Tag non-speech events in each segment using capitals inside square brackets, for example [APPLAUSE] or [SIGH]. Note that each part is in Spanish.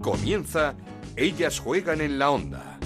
Comienza Ellas juegan en la onda.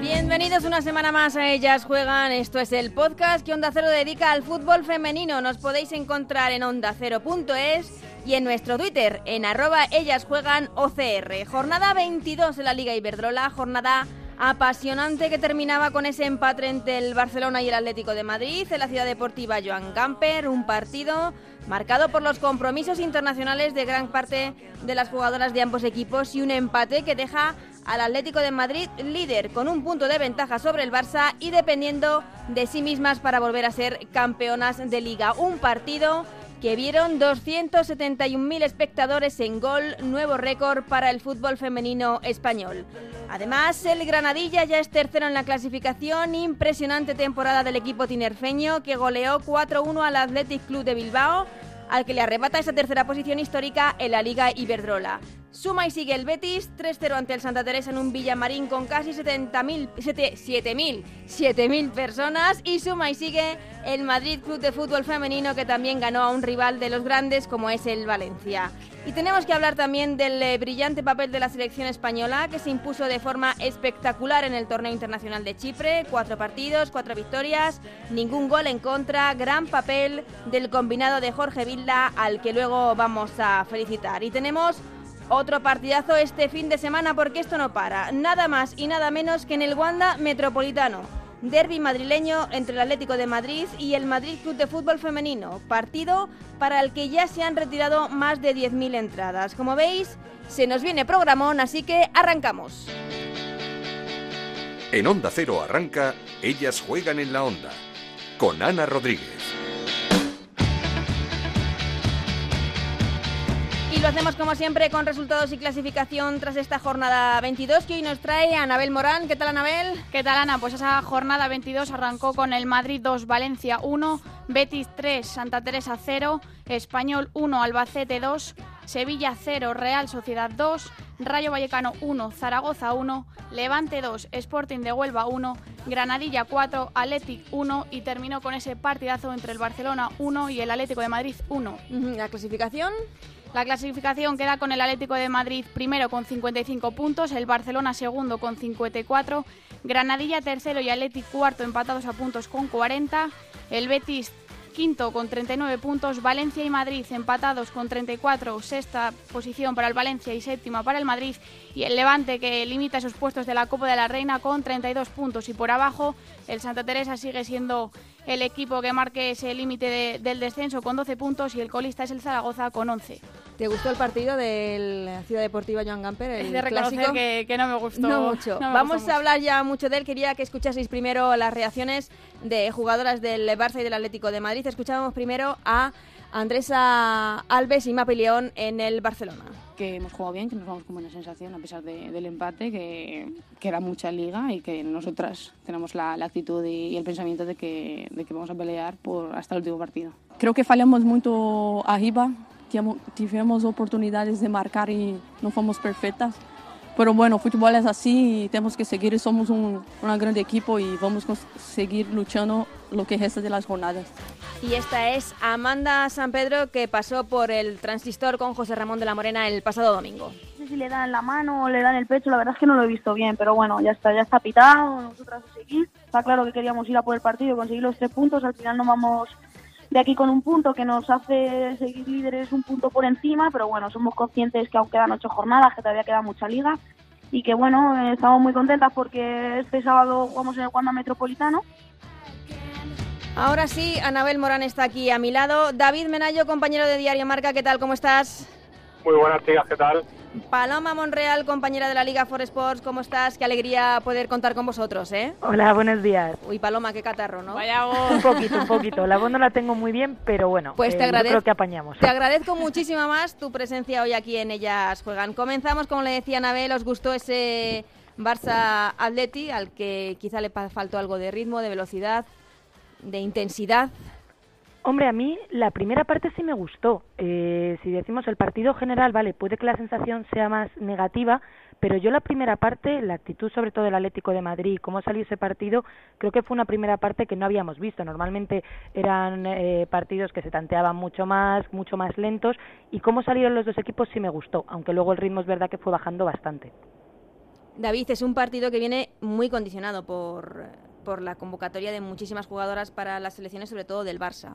Bienvenidos una semana más a Ellas Juegan. Esto es el podcast que Onda Cero dedica al fútbol femenino. Nos podéis encontrar en ondacero.es y en nuestro Twitter en arroba Ellas Juegan OCR. Jornada 22 de la Liga Iberdrola, jornada apasionante que terminaba con ese empate entre el Barcelona y el Atlético de Madrid en la ciudad deportiva Joan Gamper, un partido marcado por los compromisos internacionales de gran parte de las jugadoras de ambos equipos y un empate que deja al Atlético de Madrid líder con un punto de ventaja sobre el Barça y dependiendo de sí mismas para volver a ser campeonas de liga. Un partido que vieron 271.000 espectadores en gol, nuevo récord para el fútbol femenino español. Además, el Granadilla ya es tercero en la clasificación, impresionante temporada del equipo tinerfeño que goleó 4-1 al Athletic Club de Bilbao, al que le arrebata esa tercera posición histórica en la Liga Iberdrola. Suma y sigue el Betis, 3-0 ante el Santa Teresa en un Villamarín con casi 70.000, 7.000, 7.000 personas. Y suma y sigue el Madrid Club de Fútbol Femenino que también ganó a un rival de los grandes como es el Valencia. Y tenemos que hablar también del eh, brillante papel de la selección española que se impuso de forma espectacular en el torneo internacional de Chipre. Cuatro partidos, cuatro victorias, ningún gol en contra, gran papel del combinado de Jorge Vilda al que luego vamos a felicitar. Y tenemos otro partidazo este fin de semana porque esto no para. Nada más y nada menos que en el Wanda Metropolitano. Derby madrileño entre el Atlético de Madrid y el Madrid Club de Fútbol Femenino. Partido para el que ya se han retirado más de 10.000 entradas. Como veis, se nos viene programón, así que arrancamos. En Onda Cero arranca Ellas juegan en la onda. Con Ana Rodríguez. Lo hacemos como siempre con resultados y clasificación tras esta jornada 22 que hoy nos trae Anabel Morán. ¿Qué tal Anabel? ¿Qué tal Ana? Pues esa jornada 22 arrancó con el Madrid 2, Valencia 1, Betis 3, Santa Teresa 0, Español 1, Albacete 2, Sevilla 0, Real Sociedad 2, Rayo Vallecano 1, Zaragoza 1, Levante 2, Sporting de Huelva 1, Granadilla 4, Athletic 1 y terminó con ese partidazo entre el Barcelona 1 y el Atlético de Madrid 1. ¿La clasificación? La clasificación queda con el Atlético de Madrid primero con 55 puntos, el Barcelona segundo con 54, Granadilla tercero y Athletic cuarto empatados a puntos con 40, el Betis quinto con 39 puntos, Valencia y Madrid empatados con 34, sexta posición para el Valencia y séptima para el Madrid, y el Levante que limita esos puestos de la Copa de la Reina con 32 puntos y por abajo el Santa Teresa sigue siendo el equipo que marque ese límite de, del descenso con 12 puntos y el colista es el Zaragoza con 11. ¿Te gustó el partido de la Ciudad Deportiva Joan Gamper? El Es de reconocer clásico? que, que no me gustó. No mucho. no me Vamos gustó a mucho. hablar ya mucho de él. Quería que escuchaseis primero las reacciones de jugadoras del Barça y del Atlético de Madrid. Escuchábamos primero a Andresa Alves y Mapi León en el Barcelona. que hemos jugado bien, que nos vamos con buena sensación a pesar de- del empate, que, que era mucha liga y que nosotras tenemos la, la actitud y, y el pensamiento de que, de que vamos a pelear por hasta el último partido. Creo que fallamos mucho arriba, tivemos, oportunidades de marcar y no fomos perfectas. Pero bueno, fútbol es así y tenemos que seguir. Somos un, un gran equipo y vamos a seguir luchando lo que resta de las jornadas. Y esta es Amanda San Pedro que pasó por el transistor con José Ramón de la Morena el pasado domingo. No sé si le dan la mano o le dan el pecho, la verdad es que no lo he visto bien, pero bueno, ya está, ya está pitado, nosotras a seguir. Está claro que queríamos ir a por el partido y conseguir los tres puntos, al final no vamos de aquí con un punto que nos hace seguir líderes un punto por encima, pero bueno, somos conscientes que aún quedan ocho jornadas, que todavía queda mucha liga y que bueno, eh, estamos muy contentas porque este sábado jugamos en el Wanda Metropolitano Ahora sí, Anabel Morán está aquí a mi lado. David Menayo, compañero de Diario Marca, ¿qué tal? ¿Cómo estás? Muy buenas, chicas, ¿qué tal? Paloma Monreal, compañera de la Liga For Sports, ¿cómo estás? Qué alegría poder contar con vosotros, ¿eh? Hola, buenos días. Uy, Paloma, qué catarro, ¿no? Vaya Un poquito, un poquito. La voz no la tengo muy bien, pero bueno, Pues te eh, yo creo que apañamos. Te agradezco muchísimo más tu presencia hoy aquí en Ellas Juegan. Comenzamos, como le decía Anabel, ¿os gustó ese Barça Atleti al que quizá le faltó algo de ritmo, de velocidad, de intensidad? Hombre, a mí la primera parte sí me gustó. Eh, si decimos el partido general, vale, puede que la sensación sea más negativa, pero yo la primera parte, la actitud sobre todo del Atlético de Madrid, cómo salió ese partido, creo que fue una primera parte que no habíamos visto. Normalmente eran eh, partidos que se tanteaban mucho más, mucho más lentos, y cómo salieron los dos equipos sí me gustó, aunque luego el ritmo es verdad que fue bajando bastante. David, es un partido que viene muy condicionado por, por la convocatoria de muchísimas jugadoras para las selecciones, sobre todo del Barça.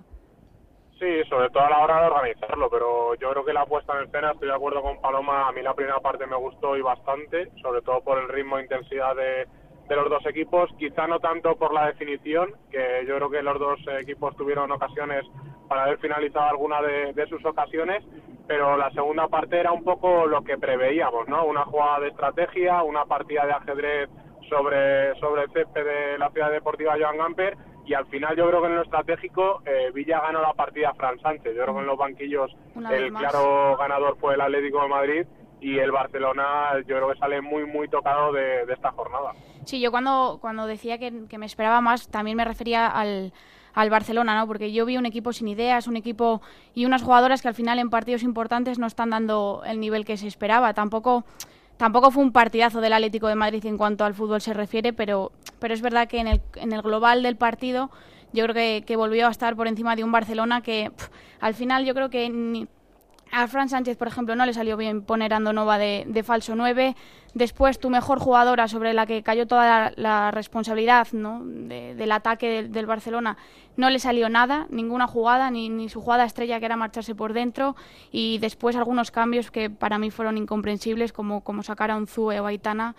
Sí, sobre todo a la hora de organizarlo, pero yo creo que la puesta en escena, estoy de acuerdo con Paloma, a mí la primera parte me gustó y bastante, sobre todo por el ritmo e intensidad de, los dos equipos, quizá no tanto por la definición, que yo creo que los dos equipos tuvieron ocasiones para haber finalizado alguna de, sus ocasiones, pero la segunda parte era un poco lo que preveíamos, ¿no? Una jugada de estrategia, una partida de ajedrez sobre, sobre el césped de la ciudad deportiva Joan Gamper y al final yo creo que en lo estratégico eh, Villa ganó la partida Fran Sánchez. Yo creo que en los banquillos el claro ganador fue el Atlético de Madrid y el Barcelona yo creo que sale muy muy tocado de, esta jornada. Sí, yo cuando, cuando decía que, me esperaba más también me refería al, al Barcelona, ¿no? Porque yo vi un equipo sin ideas, un equipo y unas jugadoras que al final en partidos importantes no están dando el nivel que se esperaba. Tampoco Tampoco fue un partidazo del Atlético de Madrid en cuanto al fútbol se refiere, pero, pero es verdad que en el, en el global del partido yo creo que, que volvió a estar por encima de un Barcelona que al final yo creo que ni, a Fran Sánchez, por ejemplo, no le salió bien poner a Andonova de, falso 9. Después, tu mejor jugadora sobre la que cayó toda la, responsabilidad del ataque del, Barcelona, no le salió nada, ninguna jugada, ni, su jugada estrella que era marcharse por dentro. Y después algunos cambios que para mí fueron incomprensibles, como, sacar a Unzue o Aitana.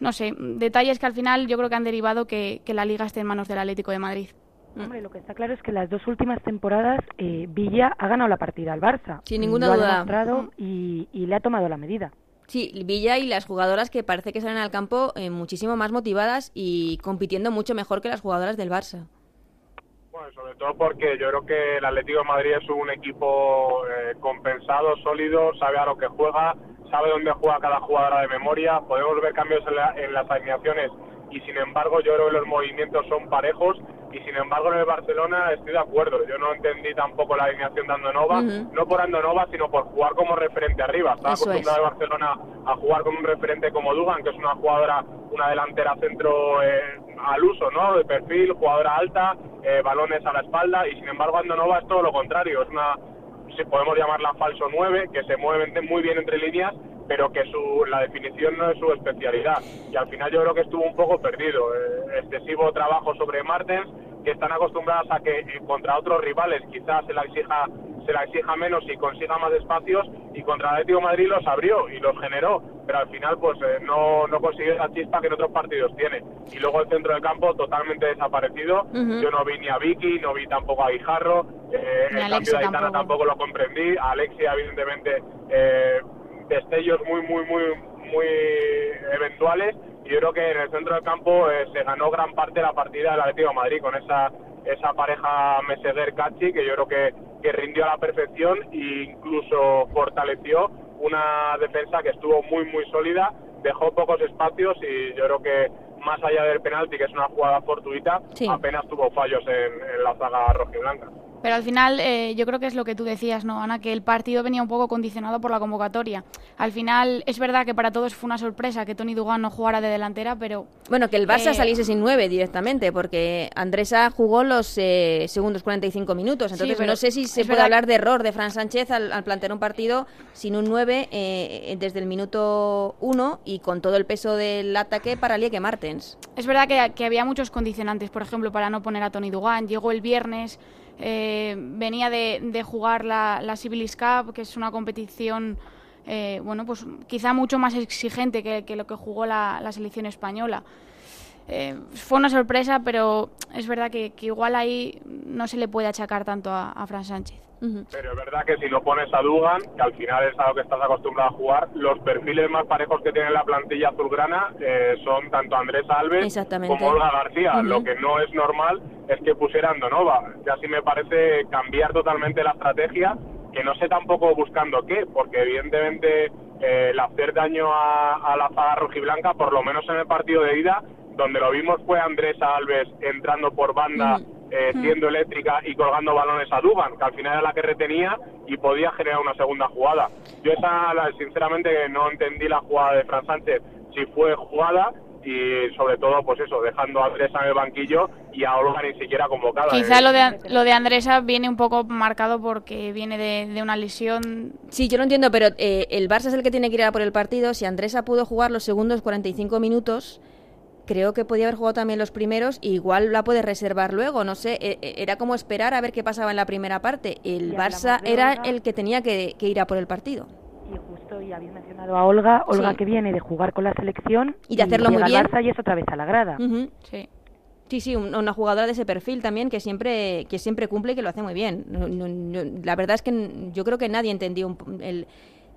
No sé, detalles que al final yo creo que han derivado que, que la liga esté en manos del Atlético de Madrid. Mm. Hombre, lo que está claro es que las dos últimas temporadas eh, Villa ha ganado la partida al Barça. Sin ninguna duda. Ha y, le ha tomado la medida. Sí, Villa y las jugadoras que parece que salen al campo eh, muchísimo más motivadas y compitiendo mucho mejor que las jugadoras del Barça. Bueno, sobre todo porque yo creo que el Atlético de Madrid es un equipo eh, compensado, sólido, sabe a lo que juega, sabe dónde juega cada jugadora de memoria. Podemos ver cambios en, en las alineaciones y sin embargo yo creo que los movimientos son parejos y sin embargo en el Barcelona estoy de acuerdo. Yo no entendí tampoco la alineación de Andonova, no por Andonova, sino por jugar como referente arriba. Está acostumbrado el Barcelona a jugar con un referente como Dugan, que es una jugadora, una delantera centro eh, al uso, ¿no? De perfil, jugadora alta, eh, balones a la espalda, y sin embargo Andonova es todo lo contrario, es una, si podemos llamarla falso 9, que se mueve muy bien entre líneas pero que su, la definición no es su especialidad. Y al final yo creo que estuvo un poco perdido. Eh, excesivo trabajo sobre Martens, que están acostumbradas a que eh, contra otros rivales quizás se la exija se la exija menos y consiga más espacios y contra el Atlético Madrid los abrió y los generó pero al final pues eh, no, no consiguió esa chispa que en otros partidos tiene y luego el centro del campo totalmente desaparecido yo no vi ni a Vicky no vi tampoco a Guijarro el cambio de Aitana tampoco. lo comprendí Alexia evidentemente eh, destellos muy, muy, muy, muy eventuales. Y yo creo que en el centro del campo eh, se ganó gran parte de la partida del Atlético de Madrid con esa, esa pareja Meseguer-Cachi que yo creo que, que rindió a la perfección e incluso fortaleció una defensa que estuvo muy, muy sólida, dejó pocos espacios y yo creo que más allá del penalti, que es una jugada fortuita, apenas tuvo fallos en, en la zaga rojiblanca. Pero al final eh, yo creo que es lo que tú decías, ¿no, Ana? Que el partido venía un poco condicionado por la convocatoria. Al final es verdad que para todos fue una sorpresa que Tony Dugan no jugara de delantera, pero... Bueno, que el Barça eh, saliese sin nueve directamente, porque Andresa jugó los eh, segundos 45 minutos. Entonces no sé si se puede hablar de error de Fran Sánchez al, plantear un partido sin un 9 desde el minuto 1 y con todo el peso del ataque para Lieke Martens. Es verdad que, que había muchos condicionantes, por ejemplo, para no poner a Tony Dugan. Llegó el viernes... Eh, venía de, jugar la, la Civilis Cup, que es una competición eh, bueno, pues quizá mucho más exigente que, lo que jugó la, selección española. Eh, fue una sorpresa, pero es verdad que, igual ahí no se le puede achacar tanto a, a Fran Sánchez. Pero es verdad que si lo pones a Dugan, que al final es a lo que estás acostumbrado a jugar, los perfiles más parejos que tiene la plantilla azulgrana eh, son tanto Andrés Alves como Olga García. Lo que no es normal es que pusieran Donova. Ya sí me parece cambiar totalmente la estrategia, que no sé tampoco buscando qué, porque evidentemente eh, el hacer daño a, la zaga rojiblanca, por lo menos en el partido de ida, donde lo vimos fue Andrés Alves entrando por banda eh, siendo eléctrica y colgando balones a Duban, que al final era la que retenía y podía generar una segunda jugada. Yo esa, sinceramente, no entendí la jugada de Fran Sánchez, si fue jugada y sobre todo, pues eso, dejando a Andresa en el banquillo y a Olga ni siquiera convocada. Quizá lo de, lo de Andresa viene un poco marcado porque viene de, una lesión. Sí, yo lo entiendo, pero eh, el Barça es el que tiene que ir a por el partido. Si Andresa pudo jugar los segundos 45 minutos, creo que podía haber jugado también los primeros y igual la puede reservar luego, no sé, e, e, era como esperar a ver qué pasaba en la primera parte. El Barça era el que tenía que, ir a por el partido. Y justo, y habéis mencionado a Olga, Olga que viene de jugar con la selección y de hacerlo muy bien. Barça y es otra vez a la grada. Sí. Sí, sí, una jugadora de ese perfil también que siempre, que siempre cumple y que lo hace muy bien. la verdad es que yo creo que nadie entendió el,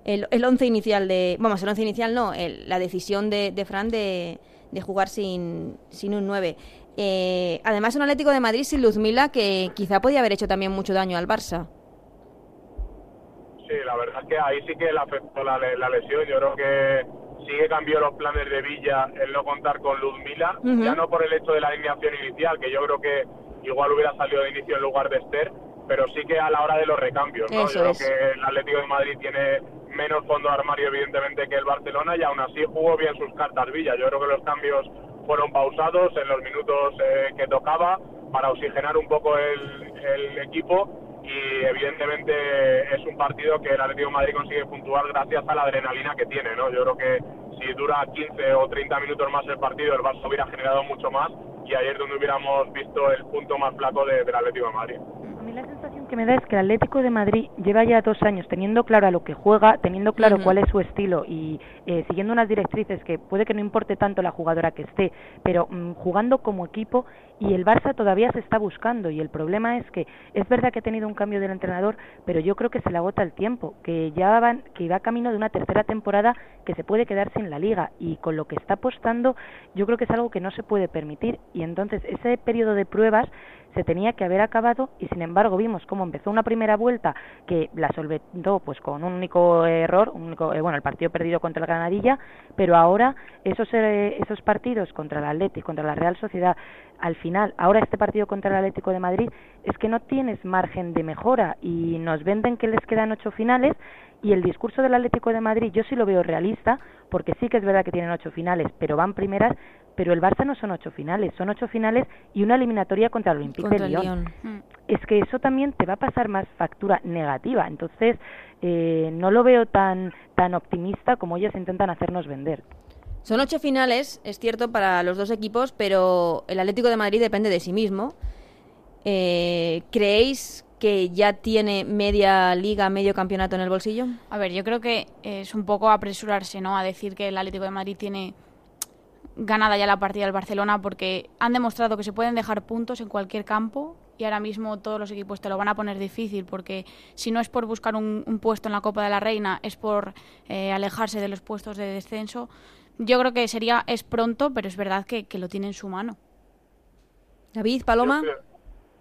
el, once inicial de... Vamos, el once inicial no, la decisión de, de Fran de de jugar sin, sin un 9. Eh, además, un Atlético de Madrid sin Luzmila que quizá podía haber hecho también mucho daño al Barça. Sí, la verdad es que ahí sí que le afectó la, la lesión. Yo creo que sí que cambió los planes de Villa el no contar con Luzmila, ya no por el hecho de la alineación inicial, que yo creo que igual hubiera salido de inicio en lugar de Esther, pero sí que a la hora de los recambios. ¿no? yo creo que el Atlético de Madrid tiene menos fondo de armario evidentemente que el Barcelona y aún así jugó bien sus cartas Villa. Yo creo que los cambios fueron pausados en los minutos eh, que tocaba para oxigenar un poco el, el, equipo y evidentemente es un partido que el Atlético de Madrid consigue puntuar gracias a la adrenalina que tiene. ¿no? Yo creo que si dura 15 o 30 minutos más el partido el Barça hubiera generado mucho más y ayer donde hubiéramos visto el punto más flaco de, del Atlético de Madrid sensación que me da es que el Atlético de Madrid lleva ya dos años teniendo claro a lo que juega, teniendo claro cuál es su estilo y eh, siguiendo unas directrices que puede que no importe tanto la jugadora que esté, pero mm, jugando como equipo y el Barça todavía se está buscando y el problema es que es verdad que ha tenido un cambio del entrenador, pero yo creo que se le agota el tiempo, que ya van, que va camino de una tercera temporada que se puede quedar sin la liga y con lo que está apostando yo creo que es algo que no se puede permitir y entonces ese periodo de pruebas se tenía que haber acabado y sin embargo vimos cómo empezó una primera vuelta que la solventó pues con un único error, un único, eh, bueno, el partido perdido contra el Granadilla, pero ahora esos eh, esos partidos contra el Atlético, contra la Real Sociedad, al final, ahora este partido contra el Atlético de Madrid es que no tienes margen de mejora y nos venden que les quedan ocho finales y el discurso del Atlético de Madrid yo sí lo veo realista porque sí que es verdad que tienen ocho finales, pero van primeras, pero el Barça no son ocho finales, son ocho finales y una eliminatoria contra el Olympique de Lyon. Mm. Es que eso también te va a pasar más factura negativa, entonces eh, no lo veo tan, tan optimista como ellos intentan hacernos vender. Son ocho finales, es cierto, para los dos equipos, pero el Atlético de Madrid depende de sí mismo. Eh, ¿Creéis que ya tiene media liga, medio campeonato en el bolsillo? A ver, yo creo que es un poco apresurarse, ¿no? A decir que el Atlético de Madrid tiene ganada ya la partida del Barcelona porque han demostrado que se pueden dejar puntos en cualquier campo y ahora mismo todos los equipos te lo van a poner difícil porque si no es por buscar un, puesto en la Copa de la Reina es por eh, alejarse de los puestos de descenso. Yo creo que sería es pronto, pero es verdad que, que lo tiene en su mano. David, Paloma.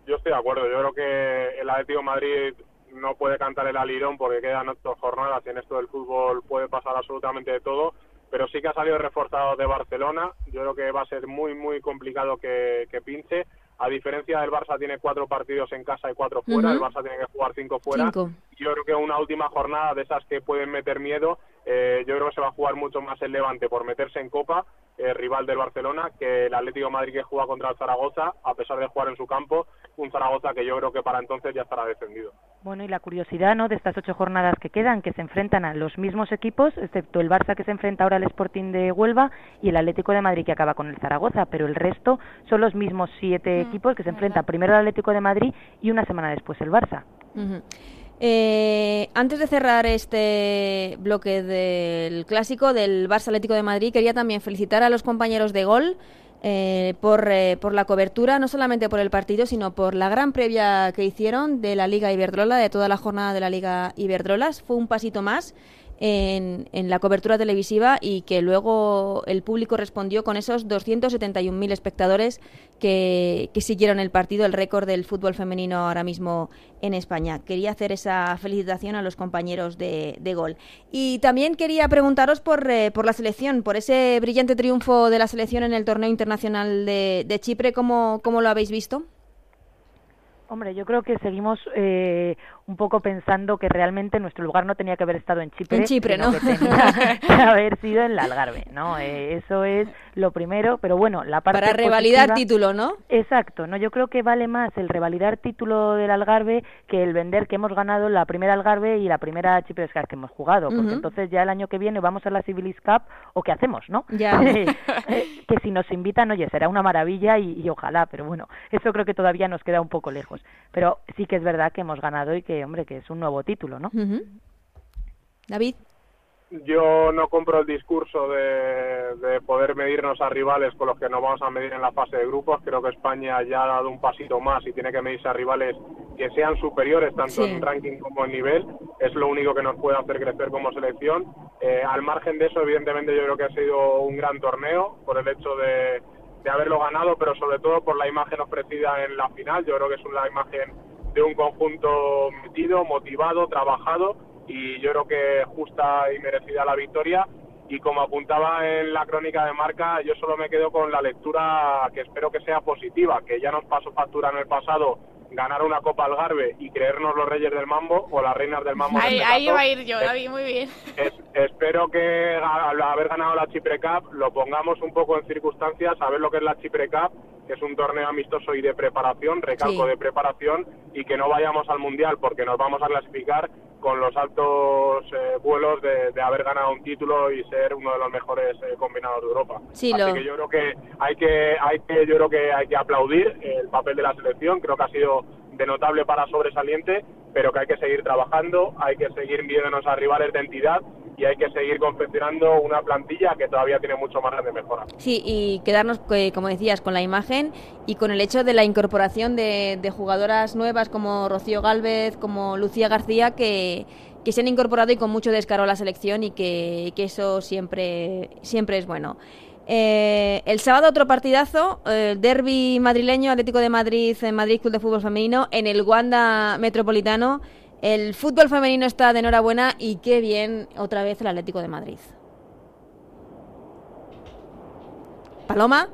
Yo estoy de acuerdo. Yo creo que el Atlético de Madrid no puede cantar el alirón porque quedan ocho jornadas y en esto del fútbol puede pasar absolutamente de todo. Pero sí que ha salido reforzado de Barcelona. Yo creo que va a ser muy, muy complicado que, que pinche. A diferencia del Barça, tiene cuatro partidos en casa y cuatro fuera. El Barça tiene que jugar cinco fuera. Yo creo que una última jornada de esas que pueden meter miedo, eh, yo creo que se va a jugar mucho más el Levante por meterse en Copa, eh, rival del Barcelona, que el Atlético de Madrid que juega contra el Zaragoza, a pesar de jugar en su campo, un Zaragoza que yo creo que para entonces ya estará defendido. Bueno, y la curiosidad ¿no? de estas ocho jornadas que quedan, que se enfrentan a los mismos equipos, excepto el Barça que se enfrenta ahora al Sporting de Huelva y el Atlético de Madrid que acaba con el Zaragoza, pero el resto son los mismos siete mm, equipos que se enfrentan primero el Atlético de Madrid y una semana después el Barça. Eh, antes de cerrar este bloque del clásico del Barça Atlético de Madrid, quería también felicitar a los compañeros de gol eh, por, eh, por, la cobertura, no solamente por el partido, sino por la gran previa que hicieron de la Liga Iberdrola, de toda la jornada de la Liga Iberdrolas. Fue un pasito más en, la cobertura televisiva y que luego el público respondió con esos 271.000 espectadores que, siguieron el partido, el récord del fútbol femenino ahora mismo en España. Quería hacer esa felicitación a los compañeros de, gol. Y también quería preguntaros por, eh, por, la selección, por ese brillante triunfo de la selección en el torneo internacional de, Chipre, ¿cómo, ¿cómo lo habéis visto? Hombre, yo creo que seguimos eh, un poco pensando que realmente nuestro lugar no tenía que haber estado en Chipre, En Chipre, sino ¿no? que tenía [LAUGHS] que haber sido en el Algarve, ¿no? Eh, eso es lo primero, pero bueno, la parte Para revalidar positiva- título, ¿no? Exacto, no, yo creo que vale más el revalidar título del Algarve que el vender que hemos ganado la primera Algarve y la primera Chipre Cup que hemos jugado, porque entonces ya el año que viene vamos a la Civilis Cup o qué hacemos, ¿no? Ya. [LAUGHS] Eh, que si nos invitan, oye, será una maravilla y, y ojalá, pero bueno, eso creo que todavía nos queda un poco lejos. Pero sí que es verdad que hemos ganado y que, hombre, que es un nuevo título, ¿no? David. Yo no compro el discurso de, de poder medirnos a rivales con los que nos vamos a medir en la fase de grupos. Creo que España ya ha dado un pasito más y tiene que medirse a rivales que sean superiores tanto Sí. en ranking como en nivel. Es lo único que nos puede hacer crecer como selección. Eh, al margen de eso, evidentemente yo creo que ha sido un gran torneo por el hecho de, de haberlo ganado, pero sobre todo por la imagen ofrecida en la final. Yo creo que es una imagen de un conjunto metido, motivado, trabajado y yo creo que justa y merecida la victoria. Y como apuntaba en la crónica de marca, yo solo me quedo con la lectura que espero que sea positiva, que ya nos pasó factura en el pasado ganar una Copa Algarve y creernos los reyes del mambo o las reinas del mambo. Ahí, este ahí va a ir yo, David, muy bien. es- espero que al haber ganado la Chipre Cup lo pongamos un poco en circunstancias, saber lo que es la Chipre Cup, que es un torneo amistoso y de preparación, recalco Sí. de preparación, y que no vayamos al Mundial porque nos vamos a clasificar con los altos eh, vuelos de, de haber ganado un título y ser uno de los mejores eh, combinados de Europa. Sí, Así lo- que yo creo que hay que hay que yo creo que hay que aplaudir el papel de la selección, creo que ha sido de notable para sobresaliente, pero que hay que seguir trabajando, hay que seguir viéndonos a rivales de entidad y hay que seguir confeccionando una plantilla que todavía tiene mucho margen de mejora. Sí, y quedarnos, eh, como decías, con la imagen y con el hecho de la incorporación de, de jugadoras nuevas como Rocío Galvez, como Lucía García, que, que se han incorporado y con mucho descaro a la selección y que, que eso siempre, siempre es bueno. Eh, el sábado otro partidazo, eh, el derby madrileño, Atlético de Madrid, en Madrid Club de Fútbol Femenino, en el Wanda Metropolitano. El fútbol femenino está de enhorabuena y qué bien otra vez el Atlético de Madrid. Paloma,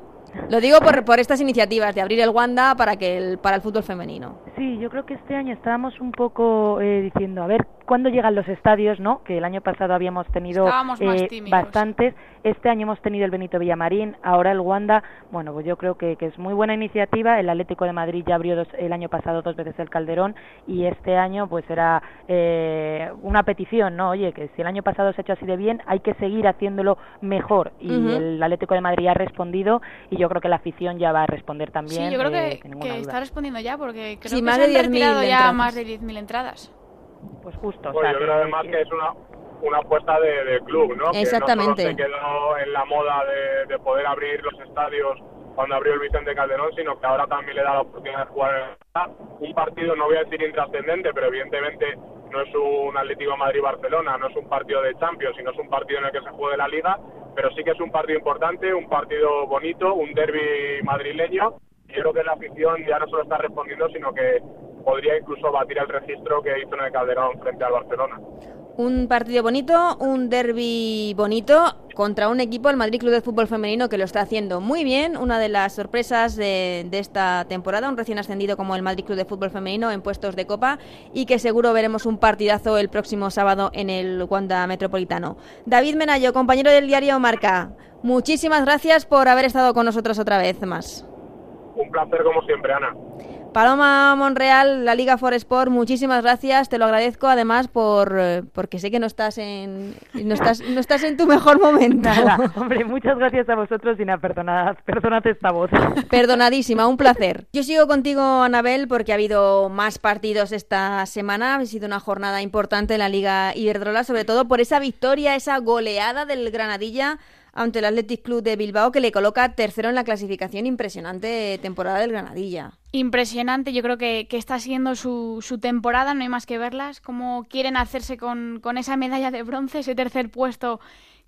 lo digo por, por estas iniciativas de abrir el Wanda para que el, para el fútbol femenino. Sí, yo creo que este año estábamos un poco eh, diciendo, a ver, ¿cuándo llegan los estadios, no? Que el año pasado habíamos tenido eh, tímidos. bastantes. Este año hemos tenido el Benito Villamarín, ahora el Wanda. Bueno, pues yo creo que, que es muy buena iniciativa. El Atlético de Madrid ya abrió dos- el año pasado dos veces el Calderón y este año pues era eh, una petición, ¿no? Oye, que si el año pasado se ha hecho así de bien, hay que seguir haciéndolo mejor. Y el Atlético de Madrid ha respondido y yo creo que la afición ya va a responder también. Sí, yo creo eh, que, está respondiendo ya porque creo Sí, que más se de han 10.000 retirado ya entradas. más de 10.000 entradas. Pues justo. o sea, yo creo además que es una, una apuesta de, de club, ¿no? Exactamente. Que no solo se quedó en la moda de, de poder abrir los estadios cuando abrió el Vicente Calderón, sino que ahora también le da la oportunidad de jugar en el Wanda. un partido, no voy a decir intrascendente, pero evidentemente no es un Atlético Madrid-Barcelona, no es un partido de Champions, sino es un partido en el que se juegue la Liga, pero sí que es un partido importante, un partido bonito, un derby madrileño. Yo creo que la afición ya no solo está respondiendo, sino que podría incluso batir el registro que hizo en el Calderón frente al Barcelona. Un partido bonito, un derby bonito contra un equipo, el Madrid Club de Fútbol Femenino, que lo está haciendo muy bien. Una de las sorpresas de, de esta temporada, un recién ascendido como el Madrid Club de Fútbol Femenino en puestos de copa y que seguro veremos un partidazo el próximo sábado en el Wanda Metropolitano. David Menayo, compañero del diario Marca, muchísimas gracias por haber estado con nosotros otra vez más. Un placer como siempre, Ana. Paloma Monreal, la Liga for Sport, muchísimas gracias, te lo agradezco además por eh, porque sé que no estás en no estás no estás en tu mejor momento. [LAUGHS] Nada, hombre, muchas gracias a vosotros y nada, perdonad, perdonad esta voz. Perdonadísima, un placer. Yo sigo contigo, Anabel, porque ha habido más partidos esta semana. Ha sido una jornada importante en la Liga Iberdrola, sobre todo por esa victoria, esa goleada del Granadilla ante el Athletic Club de Bilbao, que le coloca tercero en la clasificación. Impresionante temporada del Granadilla. Impresionante, yo creo que, que está siendo su, su temporada, no hay más que verlas, cómo quieren hacerse con, con esa medalla de bronce, ese tercer puesto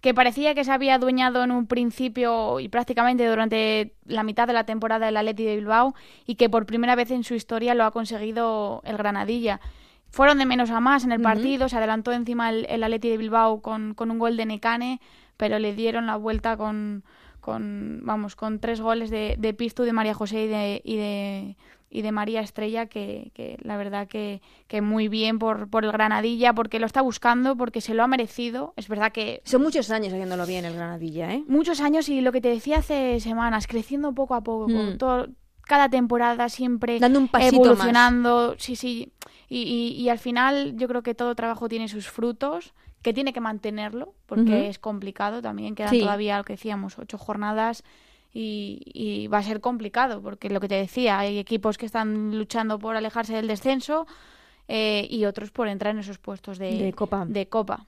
que parecía que se había adueñado en un principio y prácticamente durante la mitad de la temporada del Atleti de Bilbao y que por primera vez en su historia lo ha conseguido el Granadilla. Fueron de menos a más en el partido, se adelantó encima el, el Atleti de Bilbao con, con un gol de Necane, pero le dieron la vuelta con, con vamos, con tres goles de, de Pistu, de María José y de, y de, y de María Estrella, que, que la verdad que, que, muy bien por, por el Granadilla, porque lo está buscando, porque se lo ha merecido. Es verdad que... Son muchos años haciéndolo bien el Granadilla, ¿eh? Muchos años y lo que te decía hace semanas, creciendo poco a poco, mm. todo, cada temporada siempre Dando un evolucionando. Sí, sí. Y, y, al final yo creo que todo trabajo tiene sus frutos, que tiene que mantenerlo, porque es complicado también. Quedan todavía, lo que decíamos, ocho jornadas y, va a ser complicado, porque lo que te decía, hay equipos que están luchando por alejarse del descenso. Eh, y otros por entrar en esos puestos de, copa. De copa.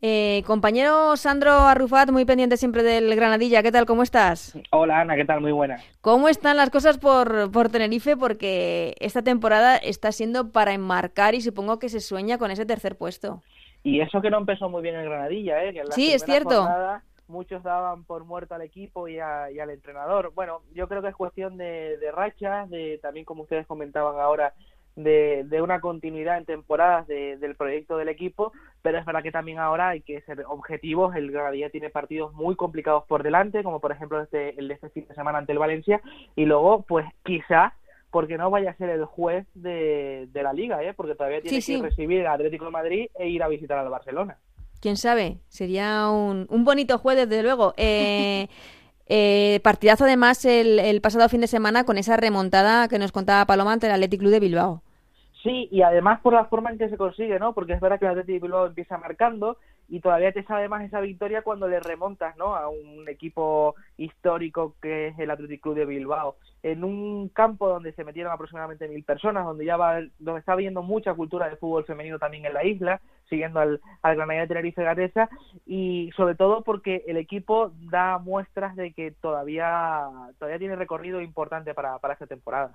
Eh, compañero Sandro Arrufat, muy pendiente siempre del Granadilla. ¿Qué tal? ¿Cómo estás? Hola Ana, ¿qué tal? Muy buena. ¿Cómo están las cosas por, por Tenerife? Porque esta temporada está siendo para enmarcar y supongo que se sueña con ese tercer puesto. Y eso que no empezó muy bien el Granadilla, ¿eh? sí, es cierto muchos daban por muerto al equipo y, al entrenador. Bueno, yo creo que es cuestión de, de rachas, de también como ustedes comentaban ahora, de, de una continuidad en temporadas del proyecto del equipo, pero es verdad que también ahora hay que ser objetivos. El Granadilla tiene partidos muy complicados por delante, como por ejemplo este, el de este fin de semana ante el Valencia, y luego, pues quizá porque no vaya a ser el juez de, de la liga, ¿eh? porque todavía tiene que recibir el Atlético de Madrid e ir a visitar al Barcelona quién sabe, sería un, un bonito jueves, desde luego. Eh, [LAUGHS] eh, partidazo además el, el, pasado fin de semana con esa remontada que nos contaba Paloma ante el Athletic Club de Bilbao. Sí, y además por la forma en que se consigue, ¿no? Porque es verdad que el Athletic de Bilbao empieza marcando y todavía te sabe más esa victoria cuando le remontas, ¿no? A un equipo histórico que es el Athletic Club de Bilbao en un campo donde se metieron aproximadamente mil personas, donde ya va, donde está habiendo mucha cultura de fútbol femenino también en la isla, siguiendo al, al Granada de Tenerife Gatesa, y sobre todo porque el equipo da muestras de que todavía, todavía tiene recorrido importante para, para esta temporada.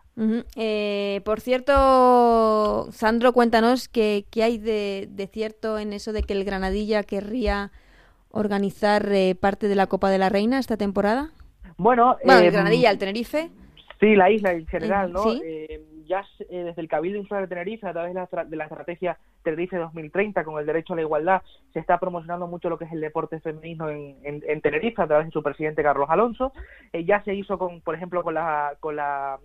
Eh, por cierto, Sandro, cuéntanos qué, qué hay de, de, cierto en eso de que el Granadilla querría organizar eh, parte de la Copa de la Reina esta temporada. Bueno, bueno el em, Granadilla, el Tenerife. Sí, la isla en general, ¿no? Eh, ya eh, desde el Cabildo Insular de Tenerife, a través de la, de la estrategia Tenerife 2030, con el derecho a la igualdad, se está promocionando mucho lo que es el deporte femenino en, en, Tenerife, a través de su presidente Carlos Alonso. Eh, ya se hizo, con, por ejemplo, con la, con la,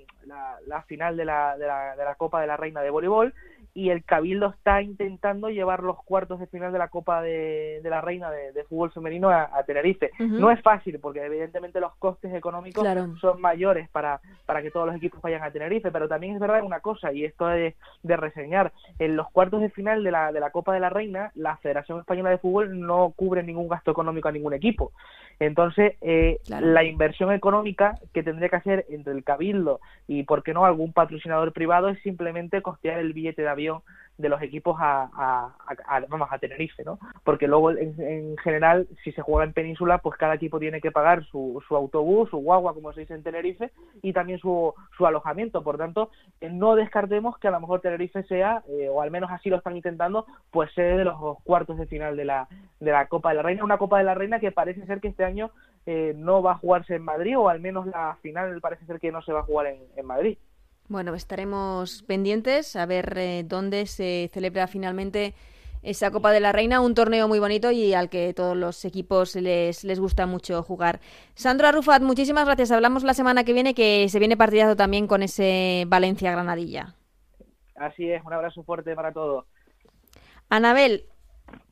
la, final de la, de, la, de la Copa de la Reina de Voleibol, y el Cabildo está intentando llevar los cuartos de final de la Copa de, la Reina de, Fútbol Femenino a, Tenerife. No es fácil porque evidentemente los costes económicos son mayores para, para que todos los equipos vayan a Tenerife, pero también es verdad una cosa, y esto es de reseñar, en los cuartos de final de la, de la Copa de la Reina, la Federación Española de Fútbol no cubre ningún gasto económico a ningún equipo. Entonces, eh, la inversión económica que tendría que hacer entre el Cabildo y, ¿por qué no?, algún patrocinador privado es simplemente costear el billete de avión de los equipos a, a, vamos a Tenerife, ¿no? Porque luego en, general si se juega en Península, pues cada equipo tiene que pagar su, su autobús, su guagua, como se dice en Tenerife, y también su, su alojamiento. Por tanto, eh, no descartemos que a lo mejor Tenerife sea, eh, o al menos así lo están intentando, pues sede de los cuartos de final de la de la Copa de la Reina, una Copa de la Reina que parece ser que este año eh, no va a jugarse en Madrid, o al menos la final parece ser que no se va a jugar en, en Madrid. Bueno, estaremos pendientes a ver eh, dónde se celebra finalmente esa Copa de la Reina, un torneo muy bonito y al que todos los equipos les, les gusta mucho jugar. Sandro Arrufat, muchísimas gracias. Hablamos la semana que viene, que se viene partidazo también con ese Valencia-Granadilla. Así es, un abrazo fuerte para todos. Anabel,